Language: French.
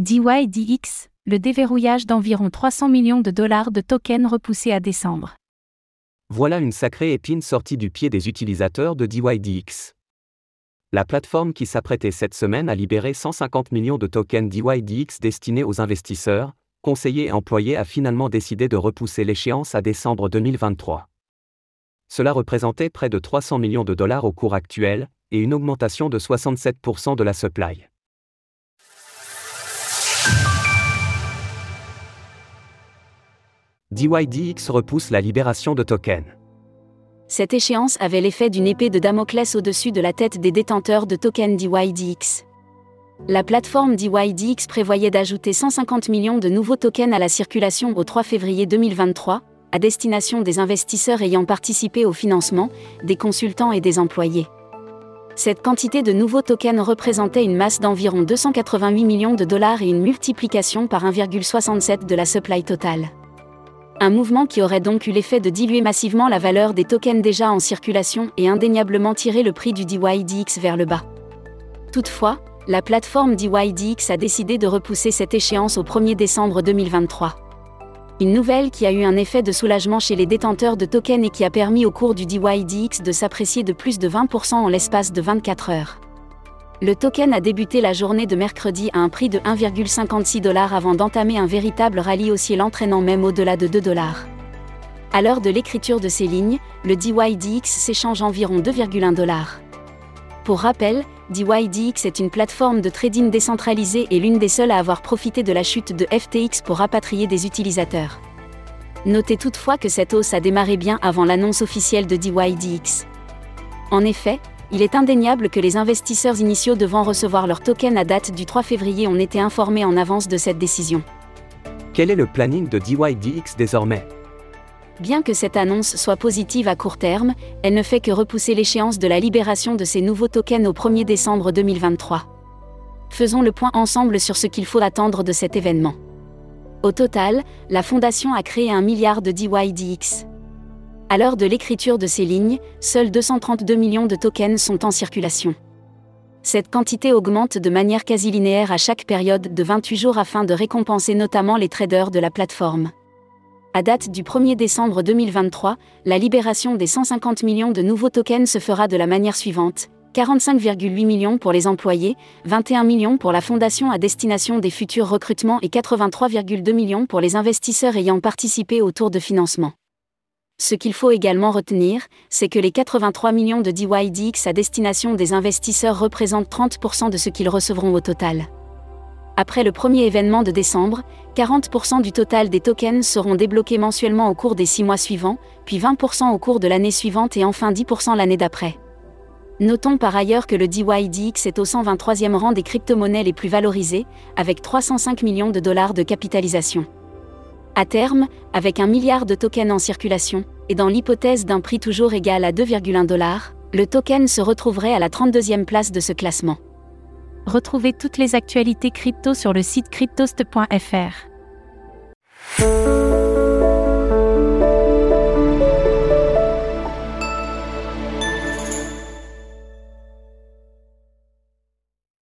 DYDX, le déverrouillage d'environ 300 millions de dollars de tokens repoussé à décembre. Voilà une sacrée épine sortie du pied des utilisateurs de DYDX. La plateforme qui s'apprêtait cette semaine à libérer 150 millions de tokens DYDX destinés aux investisseurs, conseillers et employés a finalement décidé de repousser l'échéance à décembre 2023. Cela représentait près de 300 millions de dollars au cours actuel, et une augmentation de 67% de la supply. DYDX repousse la libération de tokens. Cette échéance avait l'effet d'une épée de Damoclès au-dessus de la tête des détenteurs de tokens DYDX. La plateforme DYDX prévoyait d'ajouter 150 millions de nouveaux tokens à la circulation au 3 février 2023, à destination des investisseurs ayant participé au financement, des consultants et des employés. Cette quantité de nouveaux tokens représentait une masse d'environ 288 millions de dollars et une multiplication par 1,67 de la supply totale un mouvement qui aurait donc eu l'effet de diluer massivement la valeur des tokens déjà en circulation et indéniablement tirer le prix du DYDX vers le bas. Toutefois, la plateforme DYDX a décidé de repousser cette échéance au 1er décembre 2023. Une nouvelle qui a eu un effet de soulagement chez les détenteurs de tokens et qui a permis au cours du DYDX de s'apprécier de plus de 20% en l'espace de 24 heures. Le token a débuté la journée de mercredi à un prix de 1,56 dollars avant d'entamer un véritable rallye haussier l'entraînant même au-delà de 2 dollars. À l'heure de l'écriture de ces lignes, le DYDX s'échange environ 2,1 dollars. Pour rappel, DYDX est une plateforme de trading décentralisée et l'une des seules à avoir profité de la chute de FTX pour rapatrier des utilisateurs. Notez toutefois que cette hausse a démarré bien avant l'annonce officielle de DYDX. En effet, il est indéniable que les investisseurs initiaux devant recevoir leur token à date du 3 février ont été informés en avance de cette décision. Quel est le planning de DYDX désormais? Bien que cette annonce soit positive à court terme, elle ne fait que repousser l'échéance de la libération de ces nouveaux tokens au 1er décembre 2023. Faisons le point ensemble sur ce qu'il faut attendre de cet événement. Au total, la fondation a créé un milliard de DYDX. À l'heure de l'écriture de ces lignes, seuls 232 millions de tokens sont en circulation. Cette quantité augmente de manière quasi linéaire à chaque période de 28 jours afin de récompenser notamment les traders de la plateforme. À date du 1er décembre 2023, la libération des 150 millions de nouveaux tokens se fera de la manière suivante 45,8 millions pour les employés, 21 millions pour la fondation à destination des futurs recrutements et 83,2 millions pour les investisseurs ayant participé au tour de financement. Ce qu'il faut également retenir, c'est que les 83 millions de DYDX à destination des investisseurs représentent 30% de ce qu'ils recevront au total. Après le premier événement de décembre, 40% du total des tokens seront débloqués mensuellement au cours des 6 mois suivants, puis 20% au cours de l'année suivante et enfin 10% l'année d'après. Notons par ailleurs que le DYDX est au 123e rang des crypto-monnaies les plus valorisées, avec 305 millions de dollars de capitalisation. À terme, avec un milliard de tokens en circulation, et dans l'hypothèse d'un prix toujours égal à 2,1 dollars, le token se retrouverait à la 32e place de ce classement. Retrouvez toutes les actualités crypto sur le site cryptost.fr.